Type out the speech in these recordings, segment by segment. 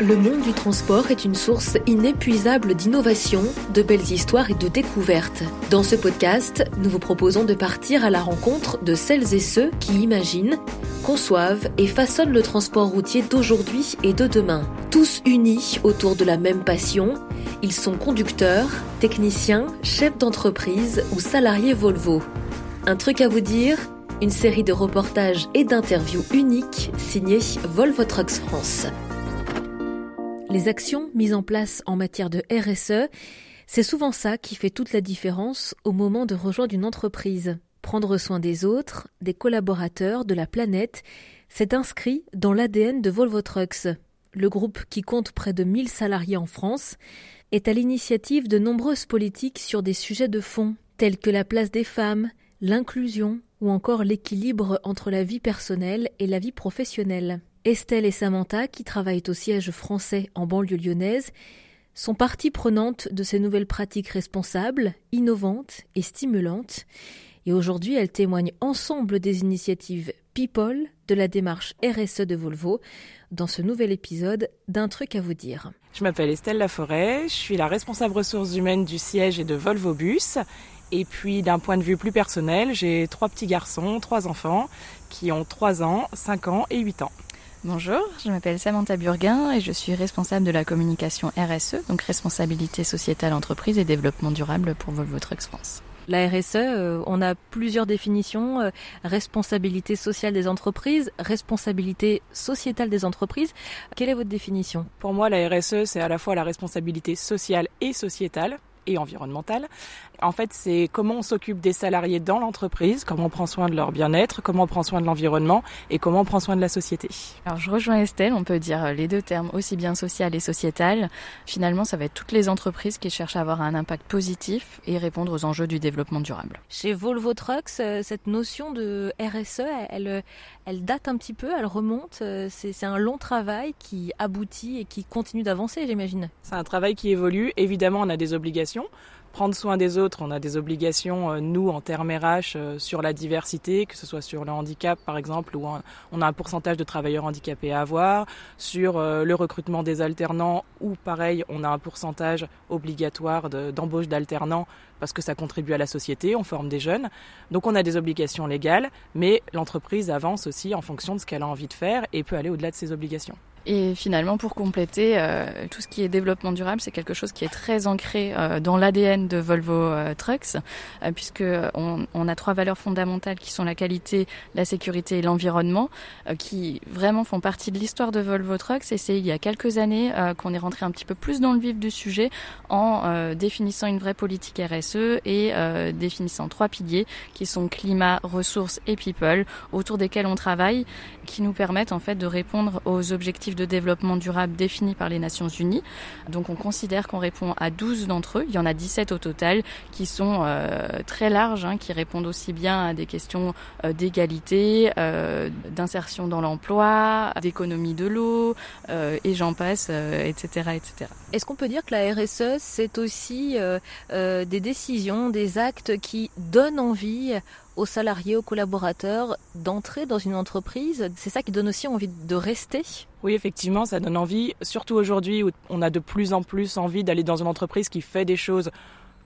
Le monde du transport est une source inépuisable d'innovation, de belles histoires et de découvertes. Dans ce podcast, nous vous proposons de partir à la rencontre de celles et ceux qui imaginent, conçoivent et façonnent le transport routier d'aujourd'hui et de demain. Tous unis autour de la même passion, ils sont conducteurs, techniciens, chefs d'entreprise ou salariés Volvo. Un truc à vous dire une série de reportages et d'interviews uniques signés Volvo Trucks France. Les actions mises en place en matière de RSE, c'est souvent ça qui fait toute la différence au moment de rejoindre une entreprise. Prendre soin des autres, des collaborateurs, de la planète, c'est inscrit dans l'ADN de Volvo Trucks. Le groupe, qui compte près de 1000 salariés en France, est à l'initiative de nombreuses politiques sur des sujets de fond, tels que la place des femmes, l'inclusion ou encore l'équilibre entre la vie personnelle et la vie professionnelle. Estelle et Samantha, qui travaillent au siège français en banlieue lyonnaise, sont partie prenantes de ces nouvelles pratiques responsables, innovantes et stimulantes. Et aujourd'hui, elles témoignent ensemble des initiatives People de la démarche RSE de Volvo dans ce nouvel épisode d'un truc à vous dire. Je m'appelle Estelle Laforêt, je suis la responsable ressources humaines du siège et de Volvo Bus. Et puis d'un point de vue plus personnel, j'ai trois petits garçons, trois enfants qui ont 3 ans, 5 ans et 8 ans. Bonjour, je m'appelle Samantha Burguin et je suis responsable de la communication RSE, donc responsabilité sociétale entreprise et développement durable pour Volvo Trucks France. La RSE, euh, on a plusieurs définitions. Euh, responsabilité sociale des entreprises, responsabilité sociétale des entreprises. Quelle est votre définition? Pour moi, la RSE, c'est à la fois la responsabilité sociale et sociétale et environnementale. En fait, c'est comment on s'occupe des salariés dans l'entreprise, comment on prend soin de leur bien-être, comment on prend soin de l'environnement et comment on prend soin de la société. Alors je rejoins Estelle, on peut dire les deux termes aussi bien social et sociétal. Finalement, ça va être toutes les entreprises qui cherchent à avoir un impact positif et répondre aux enjeux du développement durable. Chez Volvo Trucks, euh, cette notion de RSE, elle, elle date un petit peu, elle remonte. Euh, c'est un long travail qui aboutit et qui continue d'avancer, j'imagine. C'est un travail qui évolue. Évidemment, on a des obligations prendre soin des autres, on a des obligations, euh, nous, en termes RH, euh, sur la diversité, que ce soit sur le handicap, par exemple, où on a un pourcentage de travailleurs handicapés à avoir, sur euh, le recrutement des alternants, où, pareil, on a un pourcentage obligatoire d'embauche d'alternants, parce que ça contribue à la société, on forme des jeunes. Donc on a des obligations légales, mais l'entreprise avance aussi en fonction de ce qu'elle a envie de faire et peut aller au-delà de ses obligations. Et finalement, pour compléter, euh, tout ce qui est développement durable, c'est quelque chose qui est très ancré euh, dans l'ADN de Volvo euh, Trucks, puisque on, on, a trois valeurs fondamentales qui sont la qualité, la sécurité et l'environnement, qui vraiment font partie de l'histoire de Volvo Trucks. Et c'est il y a quelques années qu'on est rentré un petit peu plus dans le vif du sujet en définissant une vraie politique RSE et définissant trois piliers qui sont climat, ressources et people, autour desquels on travaille, qui nous permettent en fait de répondre aux objectifs de développement durable définis par les Nations Unies. Donc on considère qu'on répond à 12 d'entre eux. Il y en a 17 au total qui sont euh, très larges, hein, qui répondent aussi bien à des questions euh, d'égalité, euh, d'insertion dans l'emploi, d'économie de l'eau, et j'en passe, etc. etc. Est-ce qu'on peut dire que la RSE, c'est aussi des décisions, des actes qui donnent envie aux salariés, aux collaborateurs d'entrer dans une entreprise. C'est ça qui donne aussi envie de rester. Oui, effectivement, ça donne envie, surtout aujourd'hui où on a de plus en plus envie d'aller dans une entreprise qui fait des choses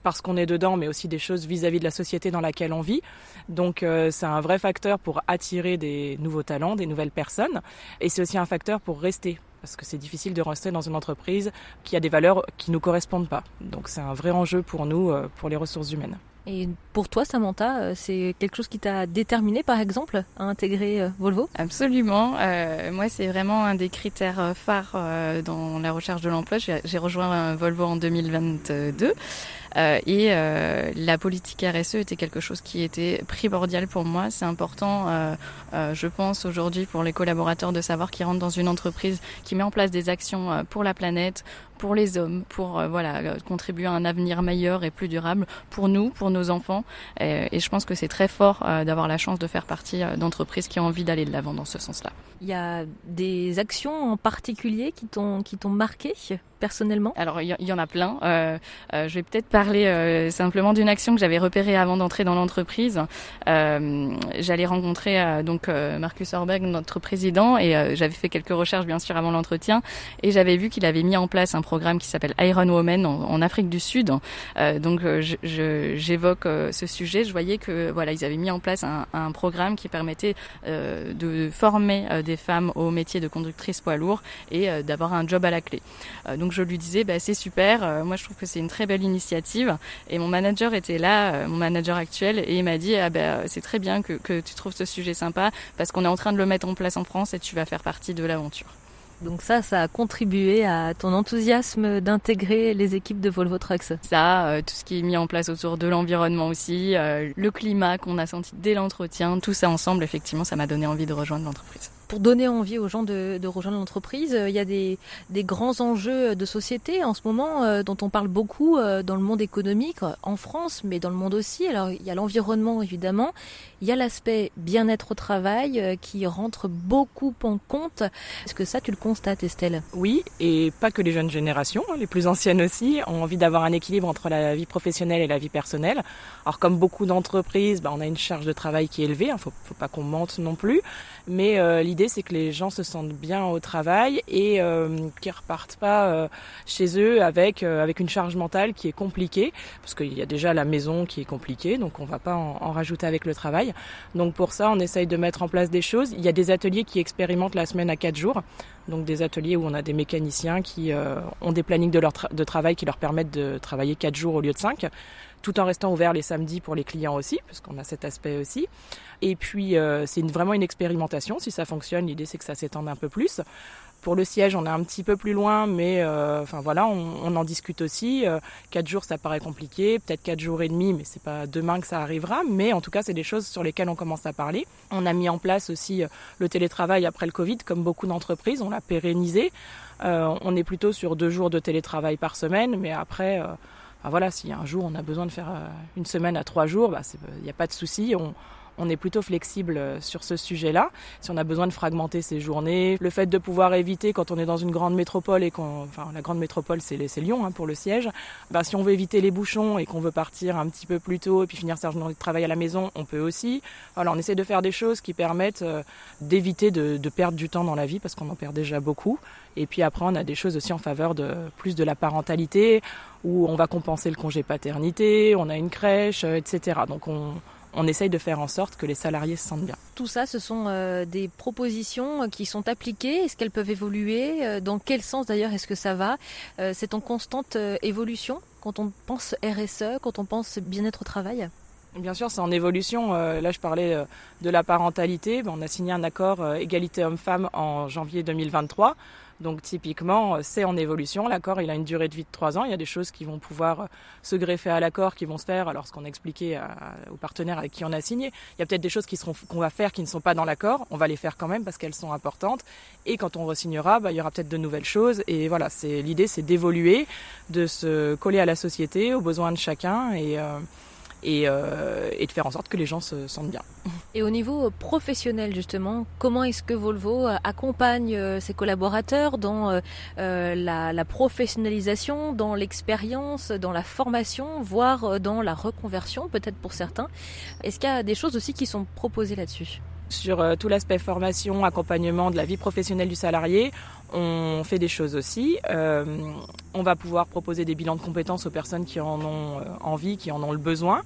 parce qu'on est dedans, mais aussi des choses vis-à-vis de la société dans laquelle on vit. Donc euh, c'est un vrai facteur pour attirer des nouveaux talents, des nouvelles personnes, et c'est aussi un facteur pour rester parce que c'est difficile de rester dans une entreprise qui a des valeurs qui ne nous correspondent pas. Donc c'est un vrai enjeu pour nous, euh, pour les ressources humaines. Et pour toi, Samantha, euh, c'est quelque chose qui t'a déterminé, par exemple, à intégrer euh, Volvo? Absolument. Euh, moi, c'est vraiment un des critères phares dans la recherche de l'emploi. J'ai rejoint Volvo en 2022. Euh, et euh, la politique RSE était quelque chose qui était primordial pour moi. C'est important, euh, je pense, aujourd'hui pour les collaborateurs de savoir qu'ils rentrent dans une entreprise qui met en place des actions pour la planète, pour les hommes, pour voilà contribuer à un avenir meilleur et plus durable pour nous, pour nos enfants. Et, et je pense que c'est très fort d'avoir la chance de faire partie d'entreprises qui ont envie d'aller de l'avant dans ce sens-là. Il y a des actions en particulier qui t'ont qui t'ont marqué personnellement? Alors il y, en a plein. Euh, je vais peut-être parler parler simplement d'une action que j'avais repérée avant d'entrer dans l'entreprise. J'allais rencontrer donc Marcus Orberg, notre président, et j'avais fait quelques recherches bien sûr avant l'entretien, et j'avais vu qu'il avait mis en place un programme qui s'appelle Iron Woman en, en, Afrique du Sud. donc j'évoque ce sujet. Je voyais que voilà, ils avaient mis en place un, un programme qui permettait de former des femmes au métier de conductrice poids lourd et euh, d'avoir un job à la clé. Euh, donc je lui disais, bah, c'est super, euh, moi je trouve que c'est une très belle initiative. Et mon manager était là, mon manager actuel, et il m'a dit, ah, bah, c'est très bien que, que tu trouves ce sujet sympa parce qu'on est en train de le mettre en place en France et tu vas faire partie de l'aventure. Donc ça, ça a contribué à ton enthousiasme d'intégrer les équipes de Volvo Trucks. Ça, tout ce qui est mis en place autour de l'environnement aussi, le climat qu'on a senti dès l'entretien, tout ça ensemble, effectivement, ça m'a donné envie de rejoindre l'entreprise pour donner envie aux gens de, de rejoindre l'entreprise. Euh, il y a des, des, grands enjeux de société en ce moment euh, dont on parle beaucoup euh, dans le monde économique, en France, mais dans le monde aussi. Alors il y a l'environnement évidemment, il y a l'aspect bien-être au travail qui rentre beaucoup en compte. Est-ce que ça tu le constates Estelle? Oui, et pas que les jeunes générations, hein, les plus anciennes aussi, ont envie d'avoir un équilibre entre la vie professionnelle et la vie personnelle. Alors comme beaucoup d'entreprises, bah, on a une charge de travail qui est élevée, il hein, faut, faut pas qu'on mente non plus, mais l'idée c'est que les gens se sentent bien au travail et euh, qu'ils repartent pas euh, chez eux avec euh, avec une charge mentale qui est compliquée parce qu'il y a déjà la maison qui est compliquée donc on va pas en, en, rajouter avec le travail. Donc pour ça on essaye de mettre en place des choses. Il y a des ateliers qui expérimentent la semaine à quatre jours. Donc des ateliers où on a des mécaniciens qui euh, ont des plannings de, leur de travail qui leur permettent de travailler quatre jours au lieu de cinq tout en restant ouvert les samedis pour les clients aussi, parce qu'on a cet aspect aussi. Et puis, euh, c'est vraiment une expérimentation. Si ça fonctionne, l'idée, c'est que ça s'étende un peu plus. Pour le siège, on est un petit peu plus loin, mais euh, enfin voilà, on, on, en discute aussi. Euh, quatre jours, ça paraît compliqué, peut-être quatre jours et demi, mais c'est pas demain que ça arrivera. Mais en tout cas, c'est des choses sur lesquelles on commence à parler. On a mis en place aussi le télétravail après le Covid, comme beaucoup d'entreprises, on l'a pérennisé. on est plutôt sur deux jours de télétravail par semaine, mais après ah, voilà, si un jour on a besoin de faire euh, une semaine à trois jours, il bah, n'y a pas de souci. On, on est plutôt flexible euh, sur ce sujet-là. Si on a besoin de fragmenter ses journées, le fait de pouvoir éviter quand on est dans une grande métropole et qu'on, enfin la grande métropole c'est Lyon hein, pour le siège, bah, si on veut éviter les bouchons et qu'on veut partir un petit peu plus tôt et puis finir sa journée de travail à la maison, on peut aussi. Voilà, on essaie de faire des choses qui permettent euh, d'éviter de, de perdre du temps dans la vie parce qu'on en perd déjà beaucoup. Et puis après, on a des choses aussi en faveur de plus de la parentalité, où on va compenser le congé paternité, on a une crèche, euh, etc. Donc on, on essaye de faire en sorte que les salariés se sentent bien. Tout ça, ce sont euh, des propositions qui sont appliquées. Est-ce qu'elles peuvent évoluer? Euh, Dans quel sens d'ailleurs est-ce que ça va? C'est en constante évolution quand on pense RSE, quand on pense bien-être au travail? Bien sûr, c'est en évolution. là, je parlais de la parentalité. On a signé un accord égalité homme-femme en janvier 2023. Donc typiquement, euh, c'est en évolution. L'accord, il a une durée de vie de trois ans. Il y a des choses qui vont pouvoir euh, se greffer à l'accord, qui vont se faire. Alors ce qu'on a expliqué aux partenaires avec qui on a signé, il y a peut-être des choses qui seront qu'on va faire qui ne sont pas dans l'accord. On va les faire quand même parce qu'elles sont importantes. Et quand on re-signera, bah, il y aura peut-être de nouvelles choses. Et voilà, c'est l'idée, c'est d'évoluer, de se coller à la société, aux besoins de chacun et euh, et, euh, et, de faire en sorte que les gens se sentent bien. Et au niveau professionnel justement, comment est-ce que Volvo accompagne euh, ses collaborateurs dans euh, la, la, professionnalisation, dans l'expérience, dans la formation, voire dans la reconversion peut-être pour certains? Est-ce qu'il y a des choses aussi qui sont proposées là-dessus? Sur euh, tout l'aspect formation, accompagnement de la vie professionnelle du salarié, on fait des choses aussi. Euh, on va pouvoir proposer des bilans de compétences aux personnes qui en ont euh, envie, qui en ont le besoin.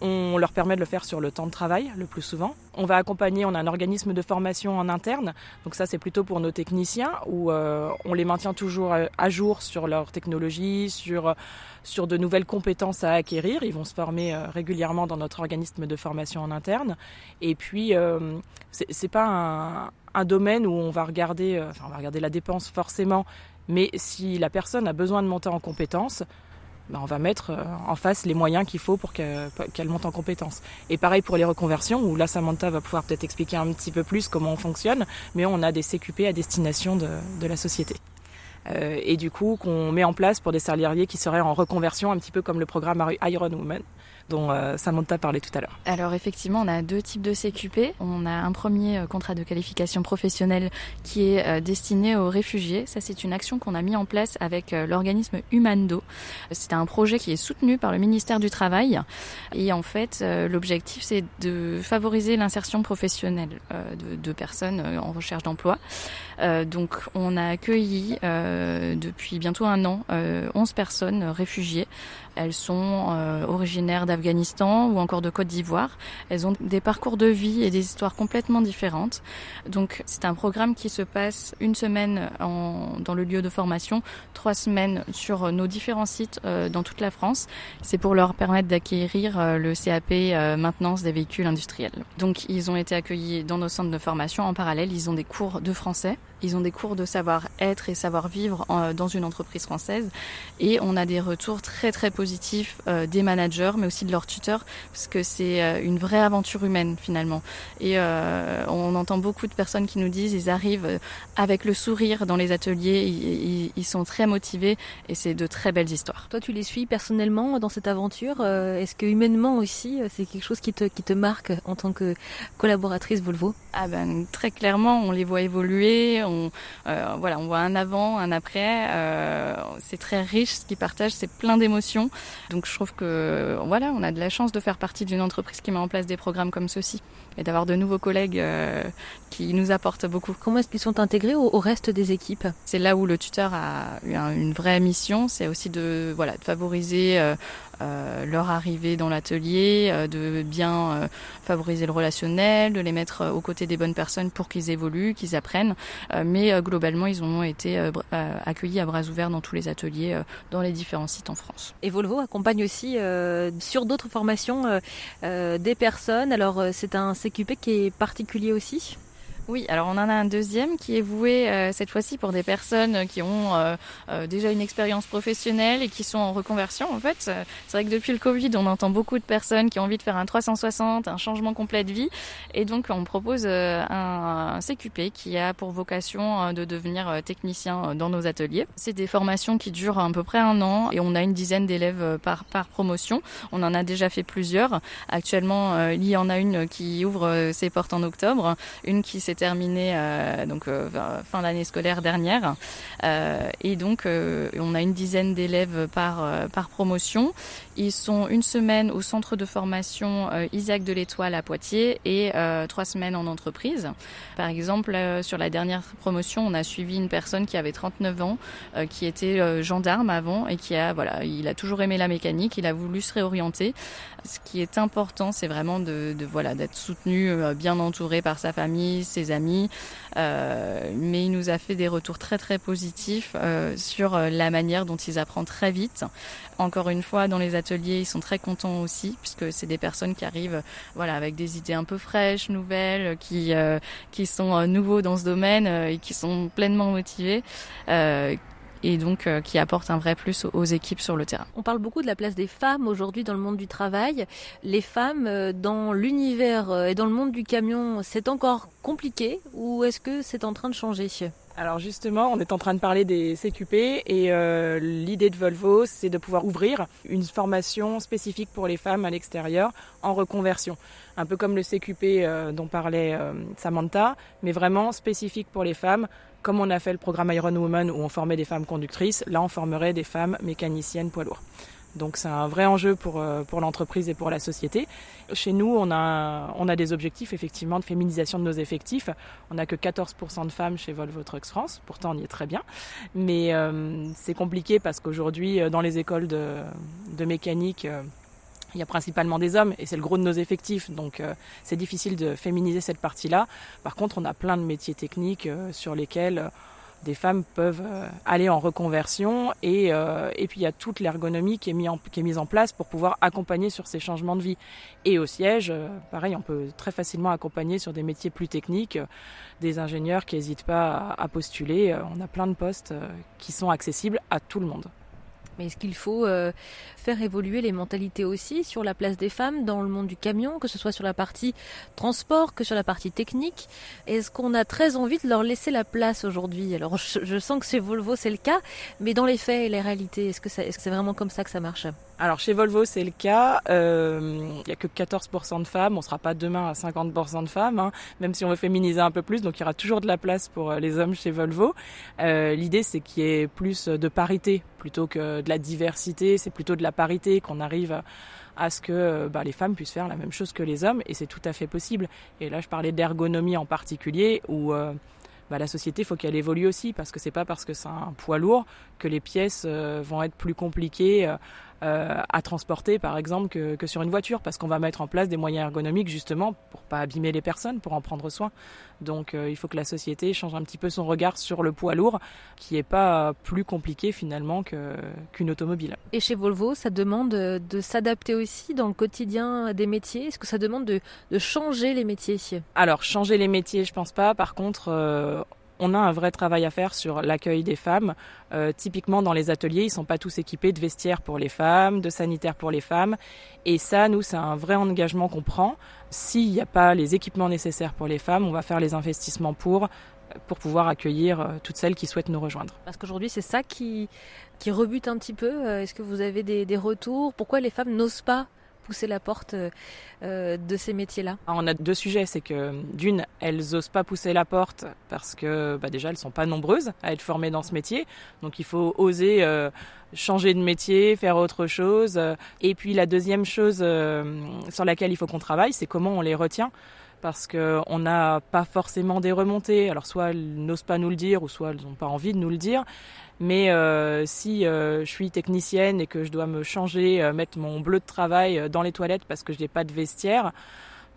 On leur permet de le faire sur le temps de travail le plus souvent. On va accompagner, on a un organisme de formation en interne, donc ça c'est plutôt pour nos techniciens où euh, on les maintient toujours à jour sur leur technologie, sur sur de nouvelles compétences à acquérir. Ils vont se former euh, régulièrement dans notre organisme de formation en interne. Et puis euh, c'est pas un, un, domaine où on va regarder, euh, enfin on va regarder la dépense forcément, mais si la personne a besoin de monter en compétences, ben on va mettre en face les moyens qu'il faut pour qu'elle monte en compétences. Et pareil pour les reconversions, où là Samantha va pouvoir peut-être expliquer un petit peu plus comment on fonctionne, mais on a des CQP à destination de, de la société. Euh, et du coup qu'on met en place pour des salariés qui seraient en reconversion, un petit peu comme le programme Iron Woman. Dont Samantha parlait tout à l'heure. Alors effectivement, on a deux types de CQP. On a un premier contrat de qualification professionnelle qui est destiné aux réfugiés. Ça, c'est une action qu'on a mis en place avec l'organisme Humando. C'est un projet qui est soutenu par le ministère du Travail. Et en fait, l'objectif, c'est de favoriser l'insertion professionnelle de, de, personnes en recherche d'emploi. donc, on a accueilli depuis bientôt un an 11 personnes réfugiées. Elles sont originaires d'Afghanistan ou encore de Côte d'Ivoire. Elles ont des parcours de vie et des histoires complètement différentes. Donc c'est un programme qui se passe une semaine en, dans le lieu de formation, trois semaines sur nos différents sites euh, dans toute la France. C'est pour leur permettre d'acquérir euh, le CAP euh, maintenance des véhicules industriels. Donc ils ont été accueillis dans nos centres de formation. En parallèle, ils ont des cours de français, ils ont des cours de savoir-être et savoir-vivre dans une entreprise française. Et on a des retours très très positifs des managers, mais aussi de leurs tuteurs, parce que c'est une vraie aventure humaine finalement. Et on entend beaucoup de personnes qui nous disent ils arrivent avec le sourire dans les ateliers, ils, ils sont très motivés et c'est de très belles histoires. Toi, tu les suis personnellement dans cette aventure. Euh, est-ce que humainement aussi, euh, c'est quelque chose qui te, qui te marque en tant que collaboratrice Volvo? Ah ben très clairement, on les voit évoluer. On euh, voilà, voit un avant, un après. Euh, c'est très riche ce qu'ils partagent, c'est plein d'émotions. Donc je trouve que voilà, on a de la chance de faire partie d'une entreprise qui met en place des programmes comme ceux-ci et d'avoir de nouveaux collègues euh, qui nous apportent beaucoup. Comment est-ce qu'ils sont intégrés au, reste des équipes C'est là où le tuteur a eu une vraie mission, c'est aussi de voilà de favoriser euh, euh, leur arrivée dans l'atelier, euh, de bien euh, favoriser le relationnel, de les mettre aux côtés des bonnes personnes pour qu'ils évoluent, qu'ils apprennent. mais globalement, ils ont été accueillis à bras ouverts dans tous les ateliers, dans les différents sites en France. Et Volvo accompagne aussi sur d'autres formations des personnes. Alors c'est un CQP qui est particulier aussi oui, alors on en a un deuxième qui est voué euh, cette fois-ci pour des personnes qui ont euh, euh, déjà une expérience professionnelle et qui sont en reconversion. En fait, c'est vrai que depuis le Covid, on entend beaucoup de personnes qui ont envie de faire un 360, un changement complet de vie, et donc on propose un, un, CQP qui a pour vocation de devenir technicien dans nos ateliers. C'est des formations qui durent à peu près un an et on a une dizaine d'élèves par par promotion. On en a déjà fait plusieurs. Actuellement, il y en a une qui ouvre ses portes en octobre, une qui s'est terminé euh, donc euh, fin d'année scolaire dernière. Euh, et donc on a une dizaine d'élèves par par promotion. Ils sont une semaine au centre de formation Isaac de l'Étoile à Poitiers et trois semaines en entreprise. Par exemple, sur la dernière promotion, on a suivi une personne qui avait 39 ans, qui était gendarme avant et qui a voilà, il a toujours aimé la mécanique, il a voulu se réorienter. Ce qui est important, c'est vraiment de voilà d'être soutenu, bien entouré par sa famille, ses amis, euh, mais il nous a fait des retours très très positifs euh, sur euh, la manière dont ils apprennent très vite. Encore une fois, dans les ateliers, ils sont très contents aussi, puisque c'est des personnes qui arrivent, voilà, avec des idées un peu fraîches, nouvelles, qui qui sont nouveaux dans ce domaine et qui sont pleinement motivés et donc euh, qui apporte un vrai plus aux, équipes sur le terrain. On parle beaucoup de la place des femmes aujourd'hui dans le monde du travail. Les femmes euh, dans l'univers euh, et dans le monde du camion, c'est encore compliqué ou est-ce que c'est en train de changer? Alors justement, on est en train de parler des CQP et euh, l'idée de Volvo, c'est de pouvoir ouvrir une formation spécifique pour les femmes à l'extérieur en reconversion. Un peu comme le CQP euh, dont parlait euh, Samantha, mais vraiment spécifique pour les femmes. Comme on a fait le programme Iron Woman où on formait des femmes conductrices, là on formerait des femmes mécaniciennes poids lourds. Donc c'est un vrai enjeu pour, euh, pour l'entreprise et pour la société. Chez nous, on a, on a des objectifs effectivement de féminisation de nos effectifs. On n'a que 14% de femmes chez Volvo Trucks France, pourtant on y est très bien. Mais euh, c'est compliqué parce qu'aujourd'hui, euh, dans les écoles de, de mécanique, il y a principalement des hommes et c'est le gros de nos effectifs, donc c'est difficile de féminiser cette partie-là. Par contre, on a plein de métiers techniques sur lesquels des femmes peuvent euh, aller en reconversion et, euh, et puis il y a toute l'ergonomie qui, est mise en, qui est mise en place pour pouvoir accompagner sur ces changements de vie. Et au siège, euh, pareil, on peut très facilement accompagner sur des métiers plus techniques, des ingénieurs qui n'hésitent pas à postuler. On a plein de postes qui sont accessibles à tout le monde. Mais est-ce qu'il faut euh, faire évoluer les mentalités aussi sur la place des femmes dans le monde du camion, que ce soit sur la partie transport, que sur la partie technique? Est-ce qu'on a très envie de leur laisser la place aujourd'hui? Alors je, sens que chez Volvo c'est le cas, mais dans les faits et les réalités, est-ce que c'est vraiment comme ça que ça marche? Alors chez Volvo c'est le cas, il n'y a que 14% de femmes, on sera pas demain à 50% de femmes, hein, même si on veut féminiser un peu plus, donc il y aura toujours de la place pour les hommes chez Volvo. L'idée c'est qu'il y ait plus de parité plutôt que de la diversité, c'est plutôt de la parité qu'on arrive à ce que bah, les femmes puissent faire la même chose que les hommes, et c'est tout à fait possible. Et là je parlais d'ergonomie en particulier, où bah, la société, faut qu'elle évolue aussi, parce que c'est pas parce que c'est un poids lourd que les pièces euh, vont être plus compliquées euh, euh, à transporter, par exemple, que, que sur une voiture, parce qu'on va mettre en place des moyens ergonomiques justement pour pas abîmer les personnes, pour en prendre soin. Donc, il faut que la société change un petit peu son regard sur le poids lourd, qui est pas plus compliqué finalement qu'une automobile. Et chez Volvo, ça demande de s'adapter aussi dans le quotidien des métiers? Est-ce que ça demande de, de changer les métiers? Alors, changer les métiers, je pense pas. Par contre, on a un vrai travail à faire sur l'accueil des femmes. Euh, typiquement, dans les ateliers, ils sont pas tous équipés de vestiaires pour les femmes, de sanitaires pour les femmes. Et ça, nous, c'est un vrai engagement qu'on prend. S'il n'y a pas les équipements nécessaires pour les femmes, on va faire les investissements pour pour pouvoir accueillir euh, toutes celles qui souhaitent nous rejoindre. Parce qu'aujourd'hui, c'est ça qui, qui rebute un petit peu. Euh, est-ce que vous avez des, des retours? Pourquoi les femmes n'osent pas pousser la porte euh, euh, de ces métiers-là. Ah, On a deux sujets, c'est que d'une, elles osent pas pousser la porte parce que bah, déjà elles sont pas nombreuses à être formées dans ce métier, donc il faut oser euh, changer de métier, faire autre chose. Et puis la deuxième chose sur laquelle il faut qu'on travaille, c'est comment on les retient parce qu'on n'a pas forcément des remontées. Alors soit elles n'osent pas nous le dire, ou soit elles n'ont pas envie de nous le dire. Mais euh, si euh, je suis technicienne et que je dois me changer, euh, mettre mon bleu de travail dans les toilettes parce que je n'ai pas de vestiaire,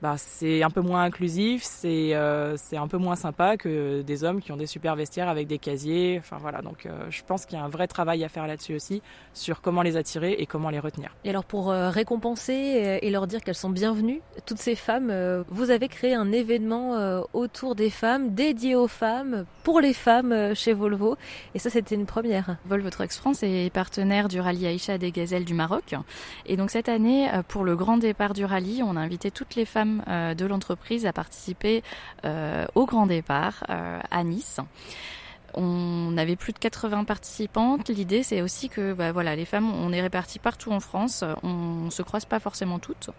bah, c'est un peu moins inclusif, c'est euh, c'est un peu moins sympa que des hommes qui ont des super vestiaires avec des casiers. Enfin voilà, donc euh, je pense qu'il y a un vrai travail à faire là-dessus aussi sur comment les attirer et comment les retenir. Et alors pour euh, récompenser et leur dire qu'elles sont bienvenues, toutes ces femmes, vous avez créé un événement autour des femmes, dédié aux femmes, pour les femmes chez Volvo. Et ça, c'était une première. Volvo Trucks France est partenaire du rallye Aïcha des Gazelles du Maroc. Et donc cette année, pour le grand départ du rallye, on a invité toutes les femmes euh, de l'entreprise à participer euh, au grand départ euh, à Nice. On avait plus de 80 participantes. L'idée, c'est aussi que bah, voilà, les femmes, on est réparties partout en France. On, se croise pas forcément toutes.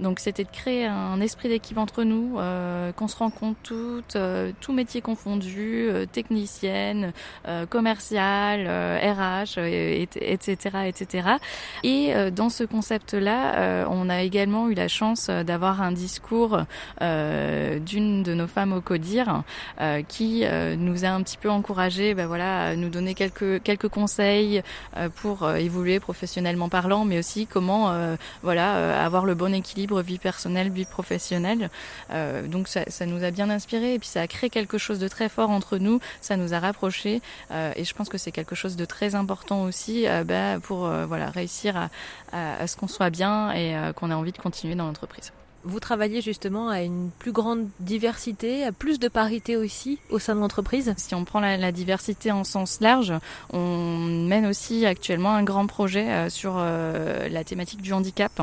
Donc, c'était de créer un esprit d'équipe entre nous, euh, qu'on se rencontre toutes, euh, tout métier confondu, euh, technicienne, euh, commerciale, RH, etc., etc. Et dans ce concept-là, on a également eu la chance d'avoir un discours d'une de nos femmes au CODIR qui nous a un petit peu encouragé ben voilà, nous donner quelques quelques conseils euh, pour euh, évoluer professionnellement parlant, mais aussi comment euh, voilà avoir le bon équilibre vie personnelle vie professionnelle. donc ça, ça, nous a bien inspiré et puis ça a créé quelque chose de très fort entre nous. Ça nous a rapprochés et je pense que c'est quelque chose de très important aussi ben, pour voilà réussir à, à ce qu'on soit bien et qu'on ait envie de continuer dans l'entreprise vous travaillez justement à une plus grande diversité, à plus de parité aussi au sein de l'entreprise? Si on prend la, diversité en sens large, on mène aussi actuellement un grand projet euh, sur euh, la thématique du handicap,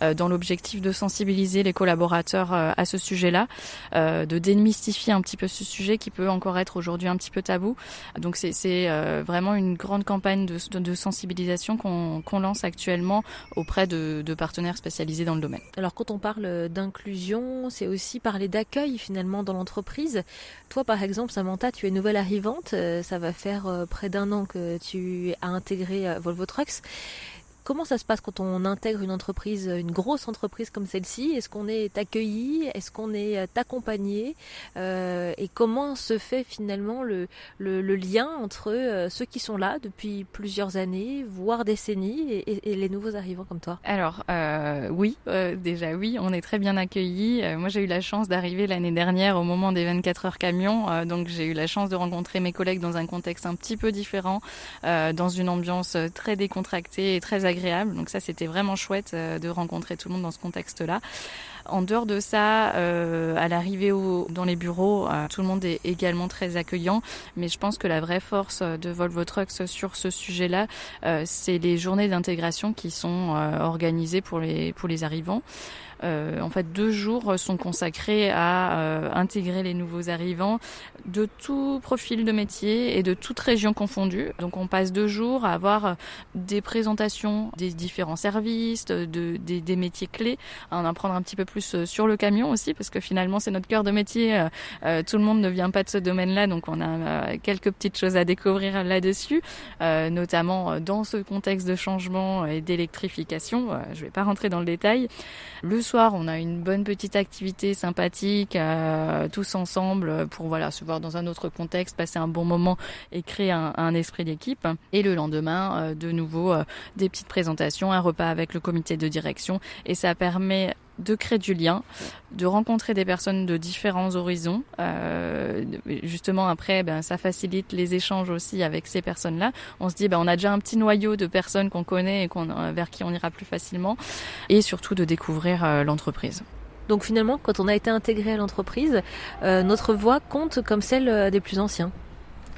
euh, dans l'objectif de sensibiliser les collaborateurs à ce sujet-là, de démystifier un petit peu ce sujet qui peut encore être aujourd'hui un petit peu tabou. Donc c'est vraiment une grande campagne de, de sensibilisation qu'on lance actuellement auprès de, de partenaires spécialisés dans le domaine. Alors quand on parle d'inclusion, c'est aussi parler d'accueil finalement dans l'entreprise. Toi par exemple Samantha, tu es nouvelle arrivante, euh, ça va faire euh, près d'un an que tu as intégré euh, Volvo Trucks. Comment ça se passe quand on intègre une entreprise, une grosse entreprise comme celle-ci? Est-ce qu'on est accueilli? Est-ce qu'on est euh, accompagné? Euh, Et comment se fait finalement le, le, le lien entre euh, ceux qui sont là depuis plusieurs années, voire décennies, et, et les nouveaux arrivants comme toi? Alors euh, oui, euh, déjà oui, on est très bien accueillis. moi j'ai eu la chance d'arriver l'année dernière au moment des 24 heures camion, donc j'ai eu la chance de rencontrer mes collègues dans un contexte un petit peu différent, dans une ambiance très décontractée et très. Donc ça, c'était vraiment chouette euh, de rencontrer tout le monde dans ce contexte-là. En dehors de ça, à l'arrivée dans les bureaux, tout le monde est également très accueillant, mais je pense que la vraie force de Volvo Trucks sur ce sujet-là, c'est les journées d'intégration qui sont organisées pour les pour les arrivants. Euh, en fait, deux jours sont consacrés à euh, intégrer les nouveaux arrivants de tout profil de métier et de toute région confondue. Donc, on passe deux jours à avoir euh, des présentations des différents services, de, des, métiers clés, à en apprendre un petit peu plus sur le camion aussi, parce que finalement, c'est notre cœur de métier. tout le monde ne vient pas de ce domaine-là, donc on a quelques petites choses à découvrir là-dessus, notamment dans ce contexte de changement et d'électrification. je ne vais pas rentrer dans le détail. Le soir, on a une bonne petite activité sympathique, euh, tous ensemble, pour voilà se voir dans un autre contexte, passer un bon moment et créer un, esprit d'équipe. Et le lendemain, euh, de nouveau, euh, des petites présentations, un repas avec le comité de direction, et ça permet de créer du lien, de rencontrer des personnes de différents horizons. Euh, justement, après, ben, ça facilite les échanges aussi avec ces personnes-là. On se dit, ben, on a déjà un petit noyau de personnes qu'on connaît et qu'on, euh, vers qui on ira plus facilement, et surtout de découvrir euh, l'entreprise. Donc finalement, quand on a été intégré à l'entreprise, notre voix compte comme celle des plus anciens.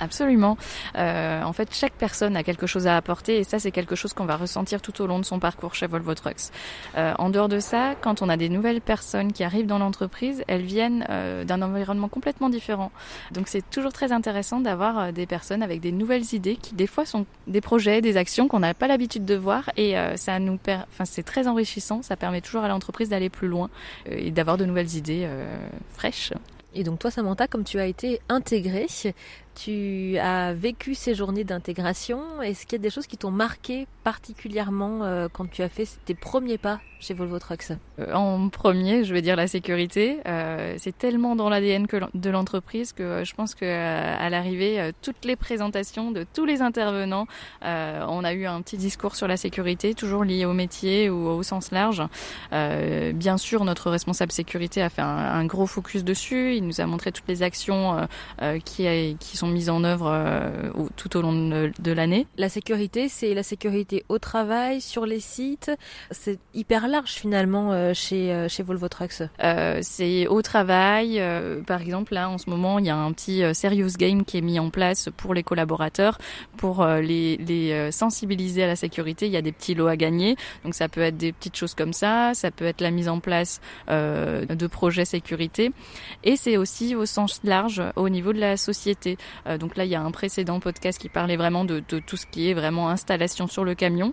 Absolument. Euh, en fait, chaque personne a quelque chose à apporter et ça, c'est quelque chose qu'on va ressentir tout au long de son parcours chez Volvo Trucks. Euh, en dehors de ça, quand on a des nouvelles personnes qui arrivent dans l'entreprise, elles viennent euh, d'un environnement complètement différent. Donc, c'est toujours très intéressant d'avoir euh, des personnes avec des nouvelles idées qui, des fois, sont des projets, des actions qu'on n'a pas l'habitude de voir et euh, ça nous, per... enfin, c'est très enrichissant. Ça permet toujours à l'entreprise d'aller plus loin et d'avoir de nouvelles idées fraîches. Et donc toi Samantha, comme tu as été intégrée, tu as vécu ces journées d'intégration. Est-ce qu'il y a des choses qui t'ont marqué particulièrement euh, quand tu as fait tes premiers pas chez Volvo Trucks? Euh, En premier, je vais dire la sécurité. Euh, c'est tellement dans l'ADN de l'entreprise que je pense que à l'arrivée, toutes les présentations de tous les intervenants, on a eu un petit discours sur la sécurité, toujours lié au métier ou au sens large. bien sûr, notre responsable sécurité a fait un, gros focus dessus. Il nous a montré toutes les actions qui, qui sont mise en œuvre euh, tout au long de, l'année. La sécurité, c'est la sécurité au travail, sur les sites. C'est hyper large finalement euh, chez, euh, chez Volvo Trucks. c'est au travail. par exemple, là en ce moment, il y a un petit serious game qui est mis en place pour les collaborateurs, pour les, les sensibiliser à la sécurité. Il y a des petits lots à gagner. Donc ça peut être des petites choses comme ça. Ça peut être la mise en place de projets sécurité. Et c'est aussi au sens large au niveau de la société. Euh, donc là, il y a un précédent podcast qui parlait vraiment de, de tout ce qui est vraiment installation sur le camion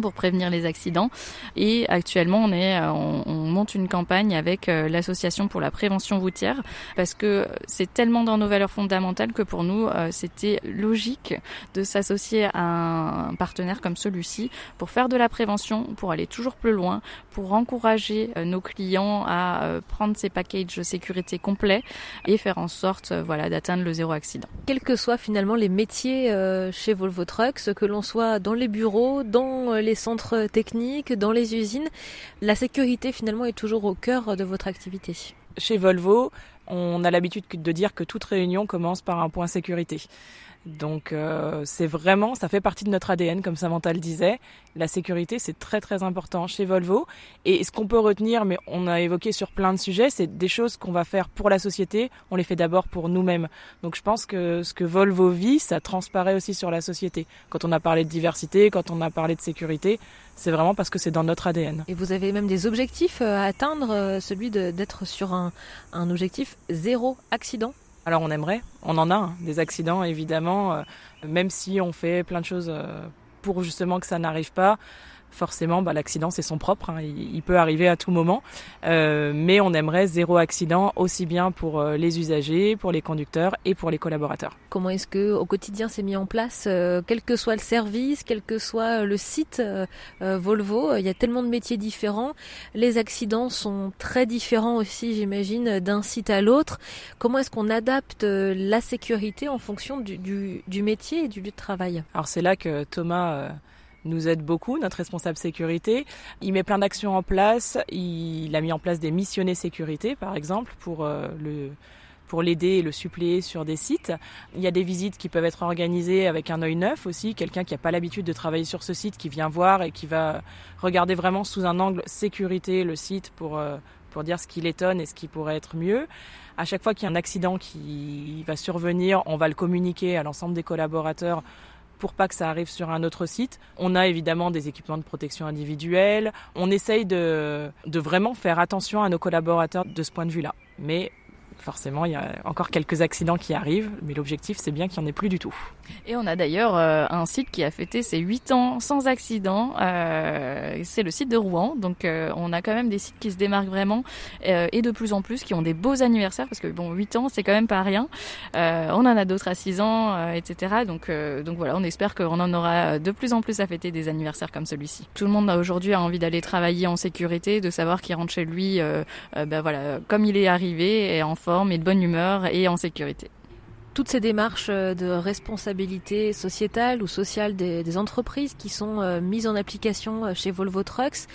pour prévenir les accidents. Et actuellement, on est, euh, on, monte une campagne avec euh, l'association pour la prévention routière parce que c'est tellement dans nos valeurs fondamentales que pour nous, euh, c'était logique de s'associer à un partenaire comme celui-ci pour faire de la prévention, pour aller toujours plus loin, pour encourager nos clients à prendre ces packages sécurité complets et faire en sorte, voilà, d'atteindre le zéro accident. Quels que soient finalement les métiers chez Volvo Trucks, que l'on soit dans les bureaux, dans les centres techniques, dans les usines. La sécurité finalement est toujours au cœur de votre activité. Chez Volvo, on a l'habitude de dire que toute réunion commence par un point sécurité. Donc euh, c'est vraiment, ça fait partie de notre ADN, comme Samantha le disait. La sécurité, c'est très très important chez Volvo. Et ce qu'on peut retenir, mais on a évoqué sur plein de sujets, c'est des choses qu'on va faire pour la société, on les fait d'abord pour nous-mêmes. Donc je pense que ce que Volvo vit, ça transparaît aussi sur la société. Quand on a parlé de diversité, quand on a parlé de sécurité, c'est vraiment parce que c'est dans notre ADN. Et vous avez même des objectifs euh, à atteindre, euh, celui d'être sur un, un objectif zéro accident alors on aimerait, on en a hein, des accidents évidemment, euh, même si on fait plein de choses euh, pour justement que ça n'arrive pas forcément, bah, l'accident c'est son propre, hein. il, peut arriver à tout moment, euh, mais on aimerait zéro accident aussi bien pour euh, les usagers, pour les conducteurs et pour les collaborateurs. Comment est-ce que au quotidien c'est mis en place, euh, quel que soit le service, quel que soit le site Volvo, il y a tellement de métiers différents, les accidents sont très différents aussi, j'imagine, d'un site à l'autre. Comment est-ce qu'on adapte la sécurité en fonction du, du, du métier et du lieu de travail? Alors c'est là que Thomas nous aide beaucoup, notre responsable sécurité. Il met plein d'actions en place. Il a mis en place des missionnés sécurité, par exemple, pour euh, le pour l'aider et le suppléer sur des sites. Il y a des visites qui peuvent être organisées avec un œil neuf aussi, quelqu'un qui n'a pas l'habitude de travailler sur ce site, qui vient voir et qui va regarder vraiment sous un angle sécurité le site pour, euh, pour dire ce qui l'étonne et ce qui pourrait être mieux. À chaque fois qu'il y a un accident qui va survenir, on va le communiquer à l'ensemble des collaborateurs pour pas que ça arrive sur un autre site. On a évidemment des équipements de protection individuelle. On essaye de, vraiment faire attention à nos collaborateurs de ce point de vue-là. Mais forcément, il y a encore quelques accidents qui arrivent, mais l'objectif, c'est bien qu'il n'y en ait plus du tout. Et on a d'ailleurs euh, un site qui a fêté ses 8 ans sans accident. Euh, c'est le site de Rouen. Donc, euh, on a quand même des sites qui se démarquent vraiment et de plus en plus qui ont des beaux anniversaires parce que, bon, 8 ans, c'est quand même pas rien. on en a d'autres à 6 ans, etc. Donc, donc voilà, on espère qu'on en aura de plus en plus à fêter des anniversaires comme celui-ci. Tout le monde aujourd'hui a envie d'aller travailler en sécurité, de savoir qu'il rentre chez lui, ben voilà, comme il est arrivé et en forme et de bonne humeur et en sécurité toutes ces démarches euh, de responsabilité sociétale ou sociale des, entreprises qui sont euh, mises en application euh, chez Volvo Trucks,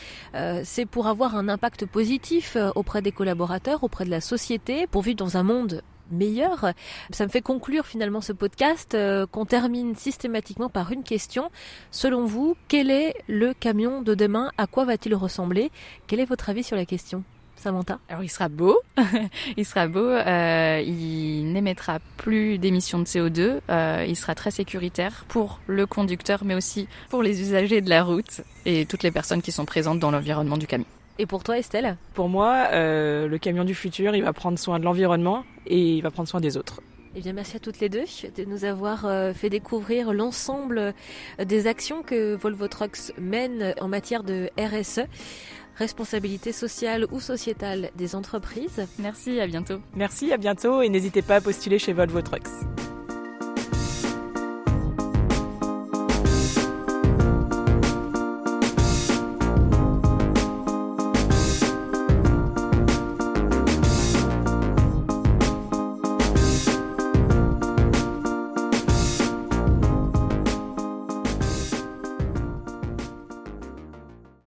c'est pour avoir un impact positif auprès des collaborateurs, auprès de la société, pour vivre dans un monde meilleur. Ça me fait conclure finalement ce podcast qu'on termine systématiquement par une question. Selon vous, quel est le camion de demain? À quoi va-t-il ressembler? Quel est votre avis sur la question? Samantha Alors il sera beau, il sera beau, euh, il n'émettra plus d'émissions de CO2, euh, il sera très sécuritaire pour le conducteur mais aussi pour les usagers de la route et toutes les personnes qui sont présentes dans l'environnement du camion. Et pour toi Estelle Pour moi, euh, le camion du futur, il va prendre soin de l'environnement et il va prendre soin des autres. Eh bien, merci à toutes les deux de nous avoir fait découvrir l'ensemble des actions que Volvo Trucks mène en matière de RSE responsabilité sociale ou sociétale des entreprises. Merci, à bientôt. Merci, à bientôt et n'hésitez pas à postuler chez Volvo Trucks.